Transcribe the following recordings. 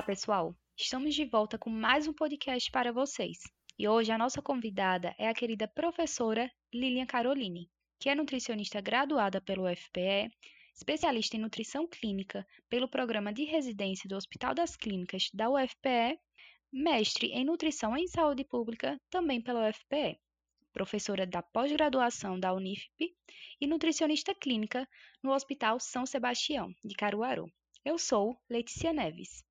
Olá, pessoal! Estamos de volta com mais um podcast para vocês. E hoje a nossa convidada é a querida professora Lilian Caroline, que é nutricionista graduada pelo UFPE, especialista em nutrição clínica pelo programa de residência do Hospital das Clínicas da UFPE, mestre em nutrição em saúde pública também pela UFPE, professora da pós-graduação da Unifp e nutricionista clínica no Hospital São Sebastião, de Caruaru. Eu sou Letícia Neves.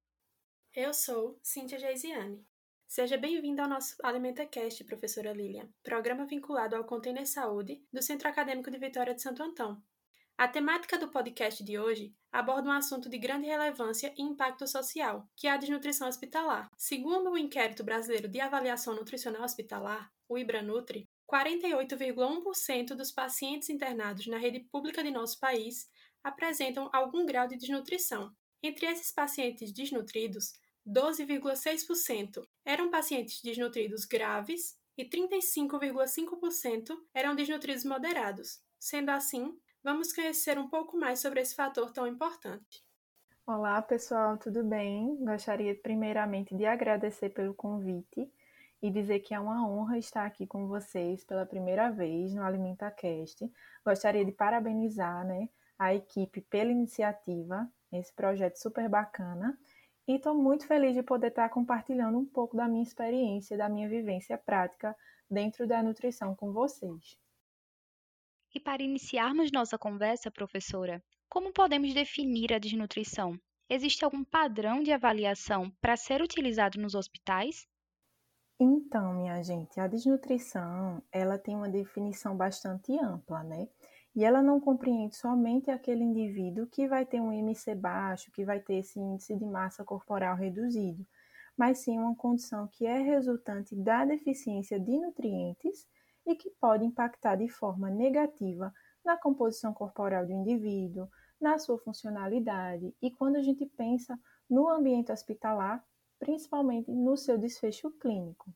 Eu sou Cíntia Geisiane. Seja bem-vinda ao nosso AlimentaCast, professora Lilian, programa vinculado ao Container Saúde do Centro Acadêmico de Vitória de Santo Antão. A temática do podcast de hoje aborda um assunto de grande relevância e impacto social, que é a desnutrição hospitalar. Segundo o Inquérito Brasileiro de Avaliação Nutricional Hospitalar, o IBRANUTRI, 48,1% dos pacientes internados na rede pública de nosso país apresentam algum grau de desnutrição, entre esses pacientes desnutridos, 12,6% eram pacientes desnutridos graves e 35,5% eram desnutridos moderados. Sendo assim, vamos conhecer um pouco mais sobre esse fator tão importante. Olá, pessoal, tudo bem? Gostaria primeiramente de agradecer pelo convite e dizer que é uma honra estar aqui com vocês pela primeira vez no AlimentaCast. Gostaria de parabenizar né, a equipe pela iniciativa esse projeto super bacana. E estou muito feliz de poder estar compartilhando um pouco da minha experiência, da minha vivência prática dentro da nutrição com vocês. E para iniciarmos nossa conversa, professora, como podemos definir a desnutrição? Existe algum padrão de avaliação para ser utilizado nos hospitais? Então, minha gente, a desnutrição, ela tem uma definição bastante ampla, né? E ela não compreende somente aquele indivíduo que vai ter um IMC baixo, que vai ter esse índice de massa corporal reduzido, mas sim uma condição que é resultante da deficiência de nutrientes e que pode impactar de forma negativa na composição corporal do indivíduo, na sua funcionalidade e quando a gente pensa no ambiente hospitalar, principalmente no seu desfecho clínico.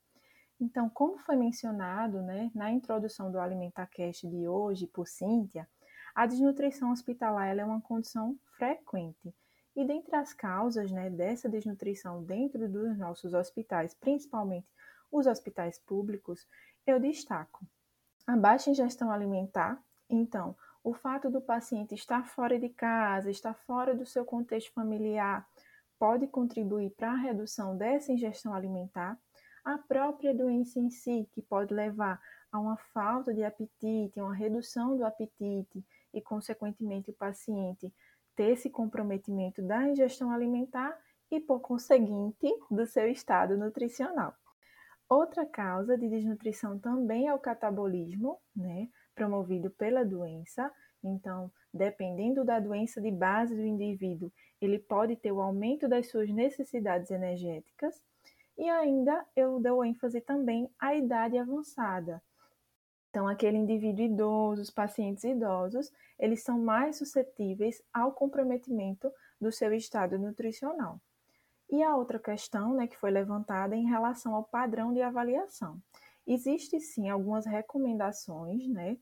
Então, como foi mencionado né, na introdução do AlimentaCast de hoje por Cíntia, a desnutrição hospitalar é uma condição frequente. E dentre as causas né, dessa desnutrição dentro dos nossos hospitais, principalmente os hospitais públicos, eu destaco a baixa ingestão alimentar. Então, o fato do paciente estar fora de casa, estar fora do seu contexto familiar, pode contribuir para a redução dessa ingestão alimentar a própria doença em si, que pode levar a uma falta de apetite, uma redução do apetite e, consequentemente, o paciente ter esse comprometimento da ingestão alimentar e, por conseguinte, do seu estado nutricional. Outra causa de desnutrição também é o catabolismo, né, promovido pela doença. Então, dependendo da doença de base do indivíduo, ele pode ter o aumento das suas necessidades energéticas e ainda eu dou ênfase também à idade avançada. Então, aquele indivíduo idoso, os pacientes idosos, eles são mais suscetíveis ao comprometimento do seu estado nutricional. E a outra questão né, que foi levantada em relação ao padrão de avaliação. Existem sim algumas recomendações né,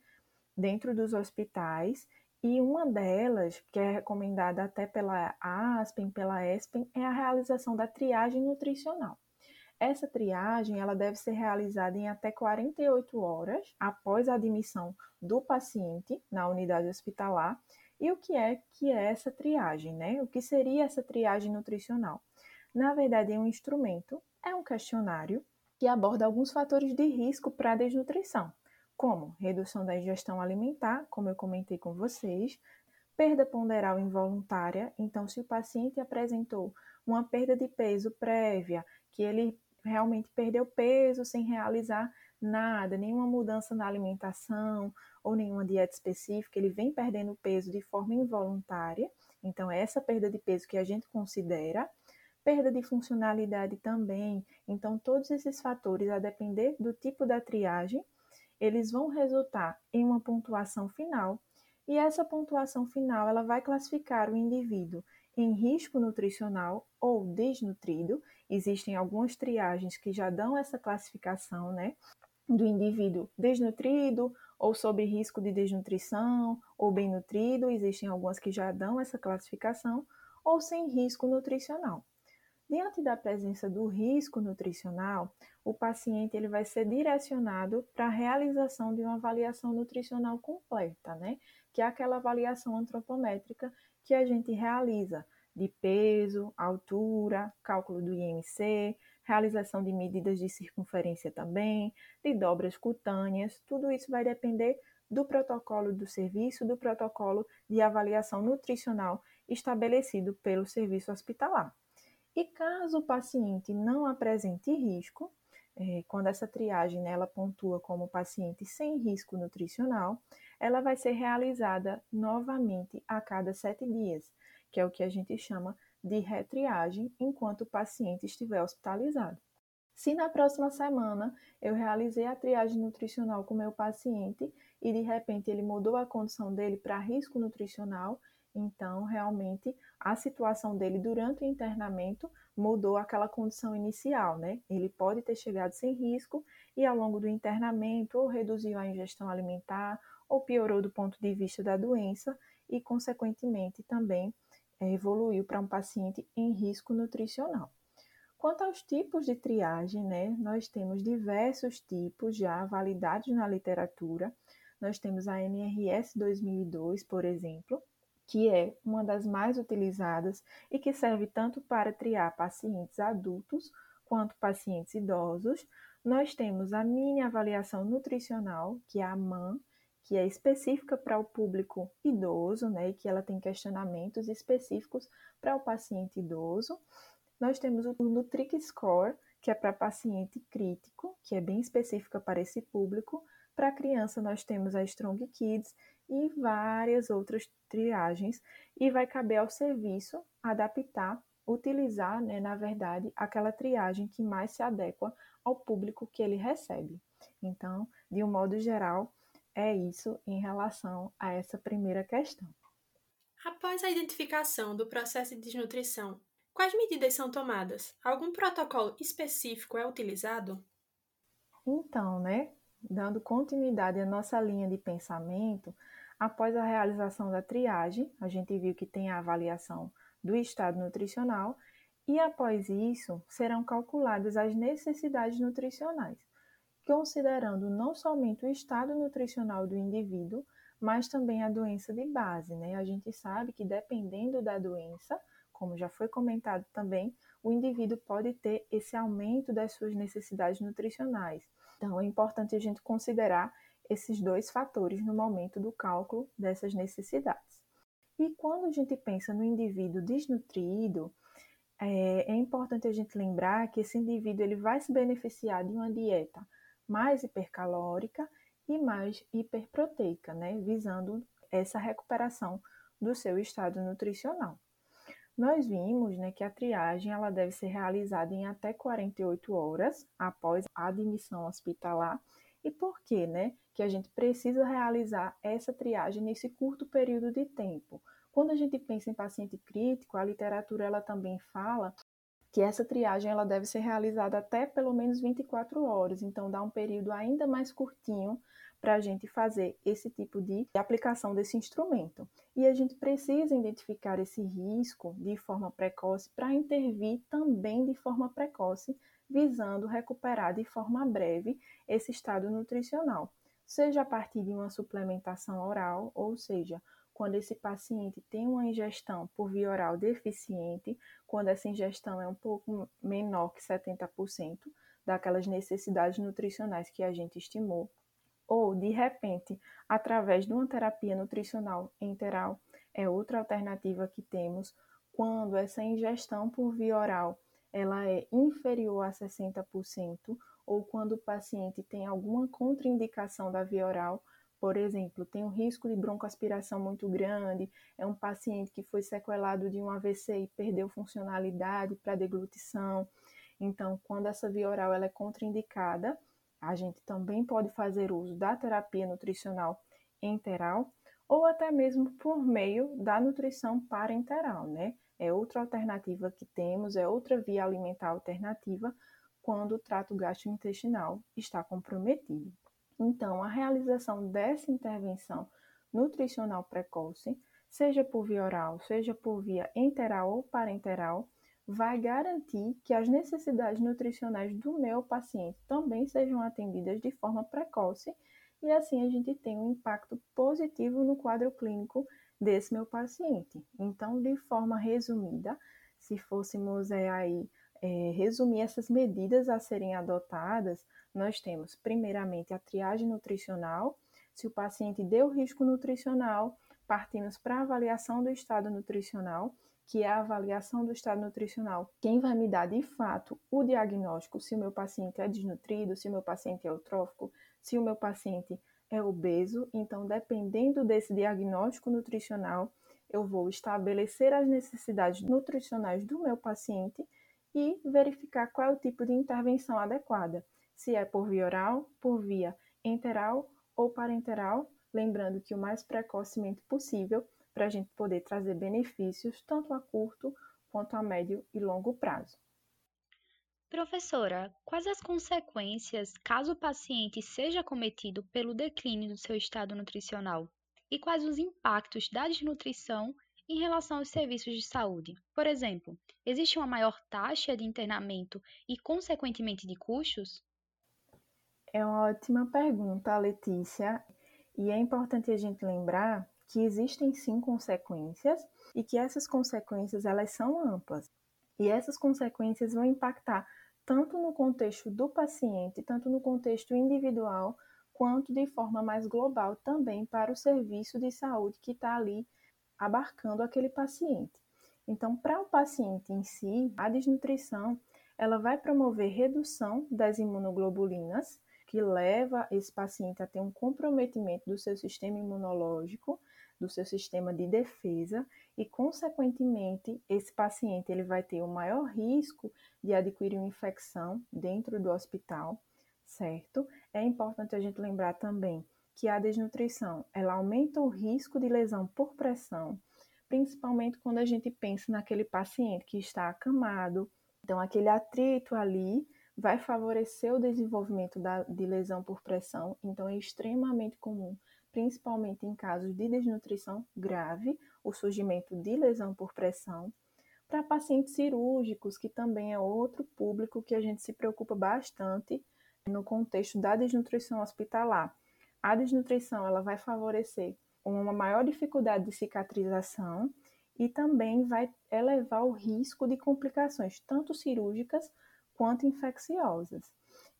dentro dos hospitais, e uma delas, que é recomendada até pela ASPEN, pela ESPEN, é a realização da triagem nutricional. Essa triagem ela deve ser realizada em até 48 horas após a admissão do paciente na unidade hospitalar. E o que é que é essa triagem, né? O que seria essa triagem nutricional? Na verdade, é um instrumento, é um questionário que aborda alguns fatores de risco para a desnutrição, como redução da ingestão alimentar, como eu comentei com vocês, perda ponderal involuntária, então se o paciente apresentou uma perda de peso prévia, que ele realmente perdeu peso sem realizar nada, nenhuma mudança na alimentação ou nenhuma dieta específica, ele vem perdendo peso de forma involuntária. Então, é essa perda de peso que a gente considera. Perda de funcionalidade também. Então, todos esses fatores, a depender do tipo da triagem, eles vão resultar em uma pontuação final. E essa pontuação final, ela vai classificar o indivíduo em risco nutricional ou desnutrido. Existem algumas triagens que já dão essa classificação, né? Do indivíduo desnutrido ou sob risco de desnutrição ou bem nutrido. Existem algumas que já dão essa classificação ou sem risco nutricional. Diante da presença do risco nutricional, o paciente ele vai ser direcionado para a realização de uma avaliação nutricional completa, né? Que é aquela avaliação antropométrica que a gente realiza de peso, altura, cálculo do IMC, realização de medidas de circunferência também, de dobras cutâneas, tudo isso vai depender do protocolo do serviço, do protocolo de avaliação nutricional estabelecido pelo serviço hospitalar. E caso o paciente não apresente risco, é, quando essa triagem ela pontua como paciente sem risco nutricional, ela vai ser realizada novamente a cada sete dias, que é o que a gente chama de retriagem enquanto o paciente estiver hospitalizado. Se na próxima semana eu realizei a triagem nutricional com meu paciente e de repente ele mudou a condição dele para risco nutricional, então realmente a situação dele durante o internamento mudou aquela condição inicial, né? Ele pode ter chegado sem risco e ao longo do internamento ou reduziu a ingestão alimentar ou piorou do ponto de vista da doença e, consequentemente, também evoluiu para um paciente em risco nutricional. Quanto aos tipos de triagem, né, nós temos diversos tipos já validados na literatura. Nós temos a NRS 2002, por exemplo, que é uma das mais utilizadas e que serve tanto para triar pacientes adultos quanto pacientes idosos. Nós temos a mini avaliação nutricional, que é a MAN, que é específica para o público idoso, né, e que ela tem questionamentos específicos para o paciente idoso. Nós temos o Nutric Score, que é para paciente crítico, que é bem específica para esse público. Para criança, nós temos a Strong Kids e várias outras triagens, e vai caber ao serviço adaptar, utilizar, né, na verdade, aquela triagem que mais se adequa ao público que ele recebe. Então, de um modo geral, é isso em relação a essa primeira questão. Após a identificação do processo de desnutrição, quais medidas são tomadas? Algum protocolo específico é utilizado? Então, né, dando continuidade à nossa linha de pensamento, após a realização da triagem, a gente viu que tem a avaliação do estado nutricional e após isso serão calculadas as necessidades nutricionais considerando não somente o estado nutricional do indivíduo, mas também a doença de base. Né? A gente sabe que dependendo da doença, como já foi comentado também, o indivíduo pode ter esse aumento das suas necessidades nutricionais. Então, é importante a gente considerar esses dois fatores no momento do cálculo dessas necessidades. E quando a gente pensa no indivíduo desnutrido, é, é importante a gente lembrar que esse indivíduo ele vai se beneficiar de uma dieta mais hipercalórica e mais hiperproteica, né, visando essa recuperação do seu estado nutricional. Nós vimos né, que a triagem ela deve ser realizada em até 48 horas após a admissão hospitalar. E por que, né, que a gente precisa realizar essa triagem nesse curto período de tempo? Quando a gente pensa em paciente crítico, a literatura ela também fala que essa triagem ela deve ser realizada até pelo menos 24 horas, então dá um período ainda mais curtinho para a gente fazer esse tipo de aplicação desse instrumento. E a gente precisa identificar esse risco de forma precoce para intervir também de forma precoce, visando recuperar de forma breve esse estado nutricional, seja a partir de uma suplementação oral, ou seja, quando esse paciente tem uma ingestão por via oral deficiente, quando essa ingestão é um pouco menor que 70% daquelas necessidades nutricionais que a gente estimou, ou de repente, através de uma terapia nutricional enteral, é outra alternativa que temos quando essa ingestão por via oral ela é inferior a 60%, ou quando o paciente tem alguma contraindicação da via oral, por exemplo, tem um risco de broncoaspiração muito grande, é um paciente que foi sequelado de um AVC e perdeu funcionalidade para deglutição. Então, quando essa via oral ela é contraindicada, a gente também pode fazer uso da terapia nutricional enteral ou até mesmo por meio da nutrição parenteral, né? É outra alternativa que temos, é outra via alimentar alternativa quando o trato gastrointestinal está comprometido. Então, a realização dessa intervenção nutricional precoce, seja por via oral, seja por via enteral ou parenteral, vai garantir que as necessidades nutricionais do meu paciente também sejam atendidas de forma precoce e assim a gente tem um impacto positivo no quadro clínico desse meu paciente. Então, de forma resumida, se fôssemos é, aí é, resumir essas medidas a serem adotadas, nós temos primeiramente a triagem nutricional. Se o paciente deu risco nutricional, partimos para a avaliação do estado nutricional que é a avaliação do estado nutricional. Quem vai me dar de fato o diagnóstico se o meu paciente é desnutrido, se o meu paciente é eutrófico, se o meu paciente é obeso. Então, dependendo desse diagnóstico nutricional, eu vou estabelecer as necessidades nutricionais do meu paciente e verificar qual é o tipo de intervenção adequada, se é por via oral, por via enteral ou parenteral, lembrando que o mais precocemente possível para a gente poder trazer benefícios tanto a curto quanto a médio e longo prazo. Professora, quais as consequências caso o paciente seja cometido pelo declínio do seu estado nutricional? E quais os impactos da desnutrição em relação aos serviços de saúde? Por exemplo, existe uma maior taxa de internamento e, consequentemente, de custos? É uma ótima pergunta, Letícia. E é importante a gente lembrar que existem sim consequências e que essas consequências elas são amplas. E essas consequências vão impactar tanto no contexto do paciente, tanto no contexto individual, quanto de forma mais global também para o serviço de saúde que está ali abarcando aquele paciente. Então, para o paciente em si, a desnutrição ela vai promover redução das imunoglobulinas, que leva esse paciente a ter um comprometimento do seu sistema imunológico, do seu sistema de defesa e, consequentemente, esse paciente ele vai ter o maior risco de adquirir uma infecção dentro do hospital, certo? É importante a gente lembrar também que a desnutrição ela aumenta o risco de lesão por pressão, principalmente quando a gente pensa naquele paciente que está acamado. Então, aquele atrito ali vai favorecer o desenvolvimento da, de lesão por pressão, então é extremamente comum principalmente em casos de desnutrição grave, o surgimento de lesão por pressão, para pacientes cirúrgicos, que também é outro público que a gente se preocupa bastante no contexto da desnutrição hospitalar. A desnutrição ela vai favorecer uma maior dificuldade de cicatrização e também vai elevar o risco de complicações tanto cirúrgicas quanto infecciosas.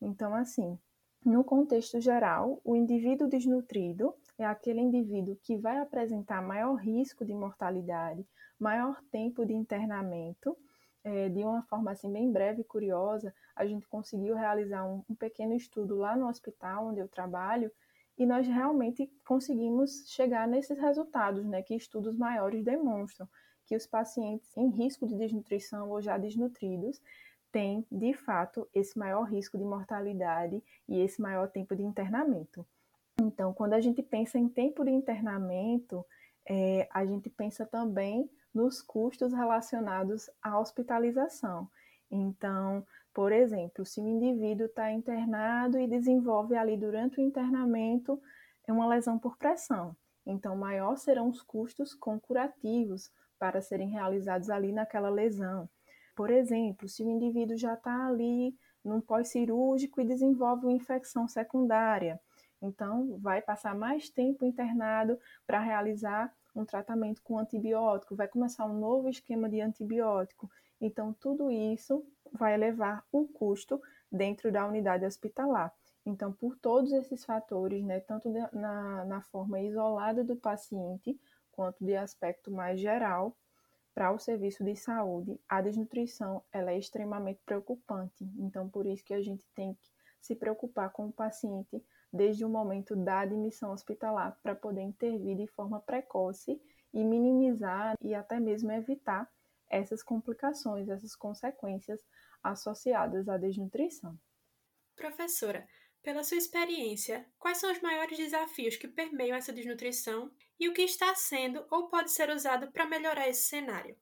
Então, assim, no contexto geral, o indivíduo desnutrido é aquele indivíduo que vai apresentar maior risco de mortalidade, maior tempo de internamento. É, de uma forma assim bem breve e curiosa, a gente conseguiu realizar um, um pequeno estudo lá no hospital onde eu trabalho e nós realmente conseguimos chegar nesses resultados, né, que estudos maiores demonstram que os pacientes em risco de desnutrição ou já desnutridos têm, de fato, esse maior risco de mortalidade e esse maior tempo de internamento. Então, quando a gente pensa em tempo de internamento, é, a gente pensa também nos custos relacionados à hospitalização. Então, por exemplo, se o indivíduo está internado e desenvolve ali durante o internamento uma lesão por pressão, então maior serão os custos com curativos para serem realizados ali naquela lesão. Por exemplo, se o indivíduo já está ali num pós-cirúrgico e desenvolve uma infecção secundária, então, vai passar mais tempo internado para realizar um tratamento com antibiótico, vai começar um novo esquema de antibiótico. Então, tudo isso vai elevar o custo dentro da unidade hospitalar. Então, por todos esses fatores, né, tanto na, na forma isolada do paciente, quanto de aspecto mais geral, para o serviço de saúde, a desnutrição ela é extremamente preocupante. Então, por isso que a gente tem que se preocupar com o paciente desde o momento da admissão hospitalar para poder intervir de forma precoce e minimizar e até mesmo evitar essas complicações, essas consequências associadas à desnutrição. Professora, pela sua experiência, quais são os maiores desafios que permeiam essa desnutrição e o que está sendo ou pode ser usado para melhorar esse cenário?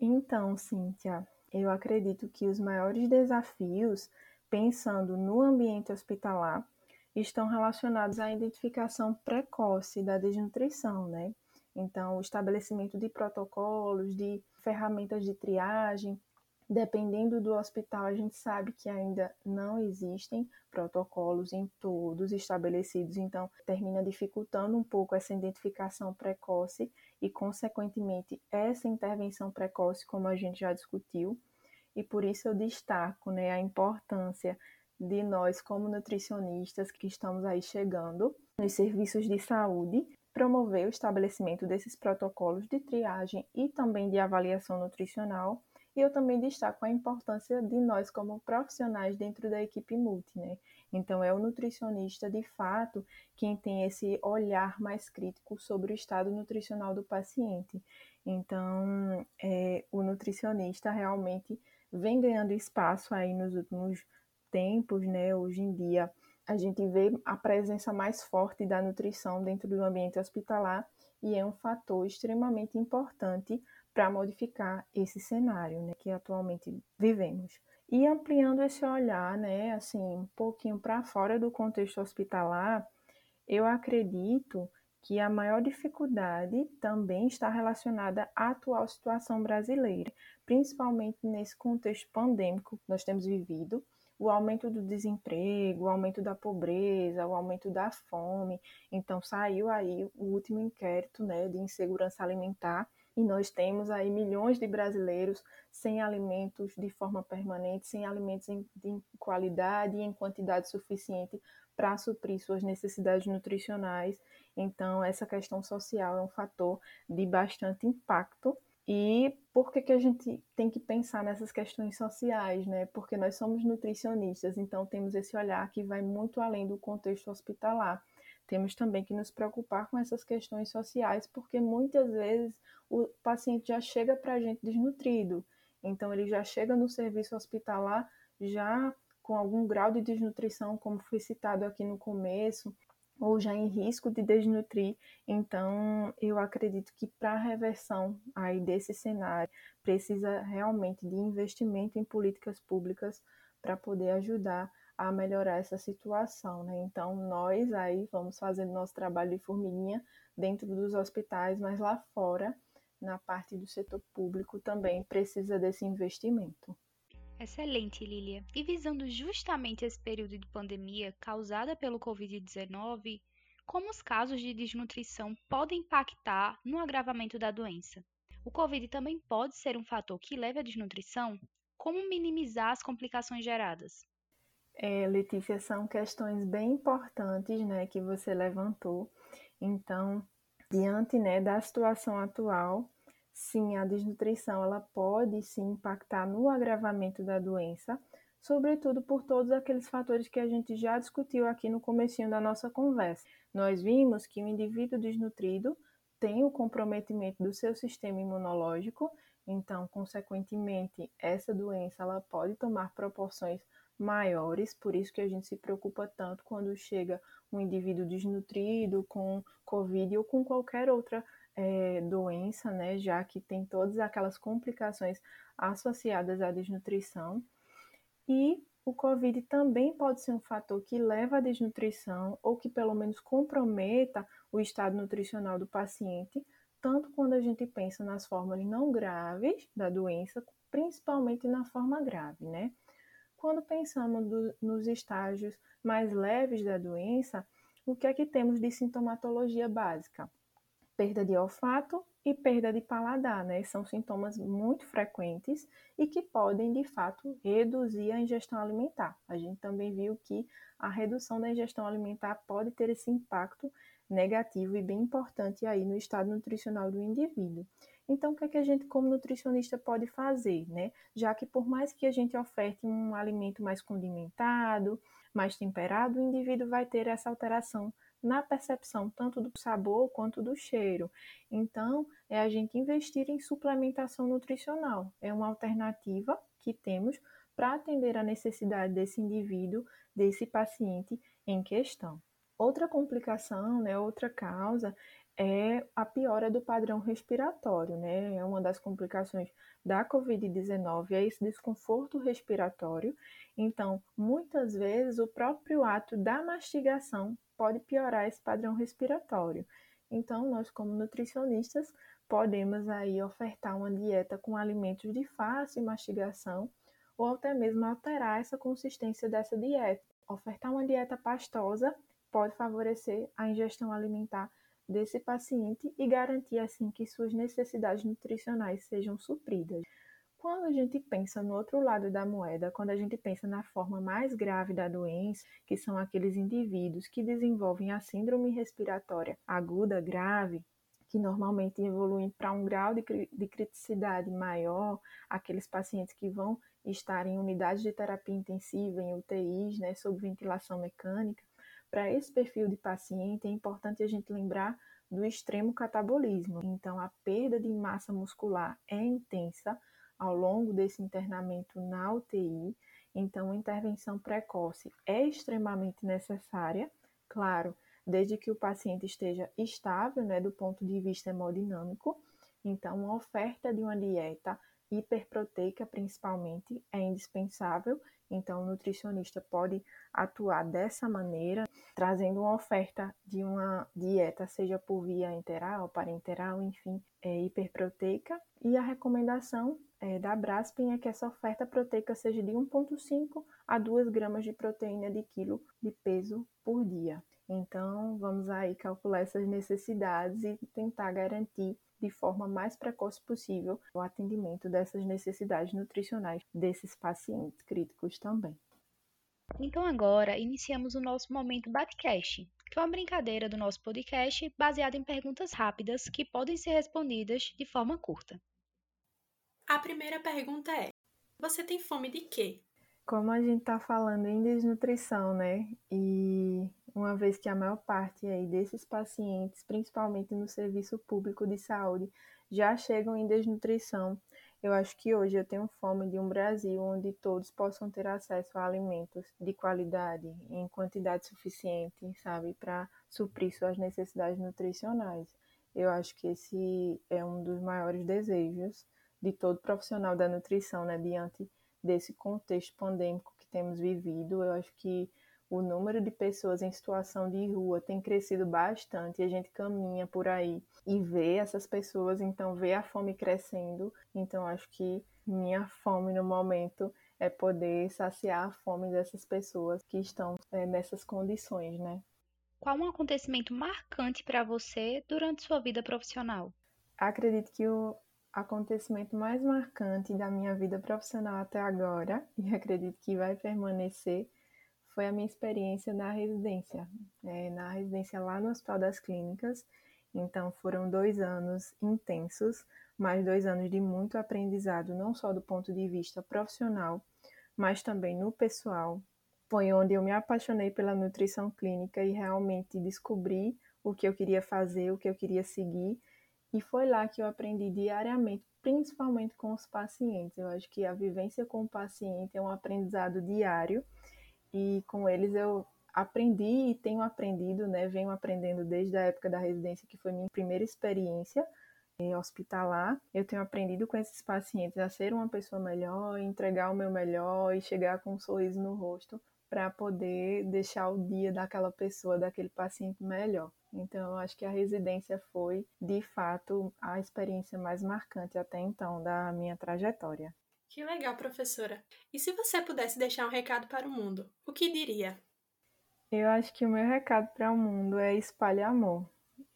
Então, Cíntia, eu acredito que os maiores desafios, pensando no ambiente hospitalar, estão relacionados à identificação precoce da desnutrição, né? Então, o estabelecimento de protocolos, de ferramentas de triagem, dependendo do hospital, a gente sabe que ainda não existem protocolos em todos estabelecidos, então termina dificultando um pouco essa identificação precoce e, consequentemente, essa intervenção precoce, como a gente já discutiu. E por isso eu destaco né, a importância de nós, como nutricionistas que estamos aí chegando nos serviços de saúde, promover o estabelecimento desses protocolos de triagem e também de avaliação nutricional. E eu também destaco a importância de nós como profissionais dentro da equipe multi, né? Então é o nutricionista de fato quem tem esse olhar mais crítico sobre o estado nutricional do paciente. Então é, o nutricionista realmente vem ganhando espaço aí nos últimos tempos, né, hoje em dia, a gente vê a presença mais forte da nutrição dentro do ambiente hospitalar e é um fator extremamente importante para modificar esse cenário né, que atualmente vivemos. E ampliando esse olhar, né, assim, um pouquinho para fora do contexto hospitalar, eu acredito que a maior dificuldade também está relacionada à atual situação brasileira, principalmente nesse contexto pandêmico que nós temos vivido, o aumento do desemprego, o aumento da pobreza, o aumento da fome. Então saiu aí o último inquérito, né, de insegurança alimentar e nós temos aí milhões de brasileiros sem alimentos de forma permanente, sem alimentos em, em qualidade e em quantidade suficiente para suprir suas necessidades nutricionais. Então, essa questão social é um fator de bastante impacto e por que, que a gente tem que pensar nessas questões sociais, né? Porque nós somos nutricionistas, então temos esse olhar que vai muito além do contexto hospitalar. Temos também que nos preocupar com essas questões sociais, porque muitas vezes o paciente já chega para a gente desnutrido. Então, ele já chega no serviço hospitalar já com algum grau de desnutrição, como foi citado aqui no começo, ou já em risco de desnutrir. Então, eu acredito que para a reversão aí desse cenário, precisa realmente de investimento em políticas públicas para poder ajudar a melhorar essa situação, né? Então, nós aí vamos fazendo nosso trabalho de formiguinha dentro dos hospitais, mas lá fora, na parte do setor público, também precisa desse investimento. Excelente, Lilia. E visando justamente esse período de pandemia causada pelo Covid-19, como os casos de desnutrição podem impactar no agravamento da doença? O Covid também pode ser um fator que leve à desnutrição? Como minimizar as complicações geradas? É, Letícia, são questões bem importantes né, que você levantou. Então, diante né, da situação atual, sim, a desnutrição ela pode sim impactar no agravamento da doença, sobretudo por todos aqueles fatores que a gente já discutiu aqui no comecinho da nossa conversa. Nós vimos que o indivíduo desnutrido tem o comprometimento do seu sistema imunológico, então, consequentemente, essa doença ela pode tomar proporções maiores, por isso que a gente se preocupa tanto quando chega um indivíduo desnutrido com Covid ou com qualquer outra é, doença, né, já que tem todas aquelas complicações associadas à desnutrição. E o Covid também pode ser um fator que leva à desnutrição ou que pelo menos comprometa o estado nutricional do paciente, tanto quando a gente pensa nas formas não graves da doença, principalmente na forma grave, né? Quando pensamos do, nos estágios mais leves da doença, o que é que temos de sintomatologia básica? perda de olfato e perda de paladar, né? São sintomas muito frequentes e que podem, de fato, reduzir a ingestão alimentar. A gente também viu que a redução da ingestão alimentar pode ter esse impacto negativo e bem importante aí no estado nutricional do indivíduo. Então, o que, é que a gente, como nutricionista, pode fazer, né? Já que por mais que a gente oferte um alimento mais condimentado, mais temperado, o indivíduo vai ter essa alteração na percepção tanto do sabor quanto do cheiro. Então, é a gente investir em suplementação nutricional. É uma alternativa que temos para atender a necessidade desse indivíduo, desse paciente em questão. Outra complicação, né, outra causa é a piora do padrão respiratório, né? É uma das complicações da COVID-19, é esse desconforto respiratório. Então, muitas vezes o próprio ato da mastigação pode piorar esse padrão respiratório. Então, nós como nutricionistas podemos aí ofertar uma dieta com alimentos de fácil mastigação ou até mesmo alterar essa consistência dessa dieta. Ofertar uma dieta pastosa pode favorecer a ingestão alimentar desse paciente e garantir assim que suas necessidades nutricionais sejam supridas. Quando a gente pensa no outro lado da moeda, quando a gente pensa na forma mais grave da doença, que são aqueles indivíduos que desenvolvem a síndrome respiratória aguda grave, que normalmente evoluem para um grau de, de criticidade maior, aqueles pacientes que vão estar em unidades de terapia intensiva, em UTIs, né, sob ventilação mecânica, para esse perfil de paciente, é importante a gente lembrar do extremo catabolismo. Então, a perda de massa muscular é intensa ao longo desse internamento na UTI. Então, a intervenção precoce é extremamente necessária, claro, desde que o paciente esteja estável, né, do ponto de vista hemodinâmico. Então, a oferta de uma dieta hiperproteica, principalmente, é indispensável. Então, o nutricionista pode atuar dessa maneira, trazendo uma oferta de uma dieta, seja por via enteral, parenteral, enfim, é, hiperproteica. E a recomendação é, da Braspen é que essa oferta proteica seja de 1,5 a 2 gramas de proteína de quilo de peso por dia. Então, vamos aí calcular essas necessidades e tentar garantir de forma mais precoce possível o atendimento dessas necessidades nutricionais desses pacientes críticos também. Então agora iniciamos o nosso momento Batcast, que é uma brincadeira do nosso podcast baseada em perguntas rápidas que podem ser respondidas de forma curta. A primeira pergunta é: Você tem fome de quê? Como a gente está falando em desnutrição, né? E uma vez que a maior parte aí desses pacientes, principalmente no serviço público de saúde, já chegam em desnutrição, eu acho que hoje eu tenho fome de um Brasil onde todos possam ter acesso a alimentos de qualidade, em quantidade suficiente, sabe, para suprir suas necessidades nutricionais. Eu acho que esse é um dos maiores desejos de todo profissional da nutrição, né, diante desse contexto pandêmico que temos vivido. Eu acho que o número de pessoas em situação de rua tem crescido bastante e a gente caminha por aí e vê essas pessoas, então vê a fome crescendo. Então acho que minha fome no momento é poder saciar a fome dessas pessoas que estão é, nessas condições, né? Qual um acontecimento marcante para você durante sua vida profissional? Acredito que o acontecimento mais marcante da minha vida profissional até agora, e acredito que vai permanecer, foi a minha experiência na residência, é, na residência lá no Hospital das Clínicas. Então foram dois anos intensos, mais dois anos de muito aprendizado, não só do ponto de vista profissional, mas também no pessoal. Foi onde eu me apaixonei pela nutrição clínica e realmente descobri o que eu queria fazer, o que eu queria seguir. E foi lá que eu aprendi diariamente, principalmente com os pacientes. Eu acho que a vivência com o paciente é um aprendizado diário e com eles eu aprendi e tenho aprendido, né? Venho aprendendo desde a época da residência, que foi minha primeira experiência hospitalar. Eu tenho aprendido com esses pacientes a ser uma pessoa melhor, entregar o meu melhor e chegar com um sorriso no rosto para poder deixar o dia daquela pessoa, daquele paciente melhor. Então, eu acho que a residência foi, de fato, a experiência mais marcante até então da minha trajetória. Que legal, professora. E se você pudesse deixar um recado para o mundo, o que diria? Eu acho que o meu recado para o mundo é espalhe amor.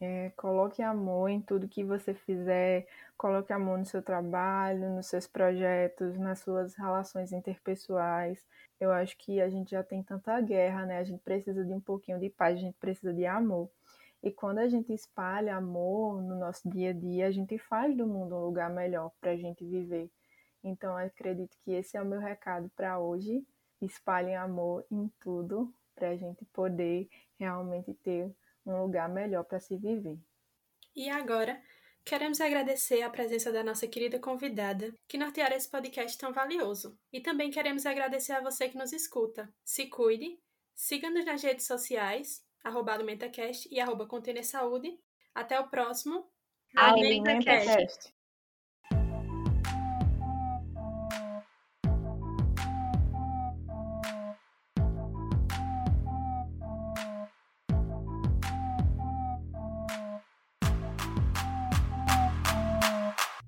É, coloque amor em tudo que você fizer, coloque amor no seu trabalho, nos seus projetos, nas suas relações interpessoais. Eu acho que a gente já tem tanta guerra, né? A gente precisa de um pouquinho de paz, a gente precisa de amor. E quando a gente espalha amor no nosso dia a dia, a gente faz do mundo um lugar melhor para a gente viver. Então, acredito que esse é o meu recado para hoje. Espalhem amor em tudo para a gente poder realmente ter um lugar melhor para se viver. E agora, queremos agradecer a presença da nossa querida convidada, que norteará esse podcast tão valioso. E também queremos agradecer a você que nos escuta. Se cuide, siga-nos nas redes sociais, arroba AlimentaCast e arroba Container Saúde. Até o próximo AlimentaCast.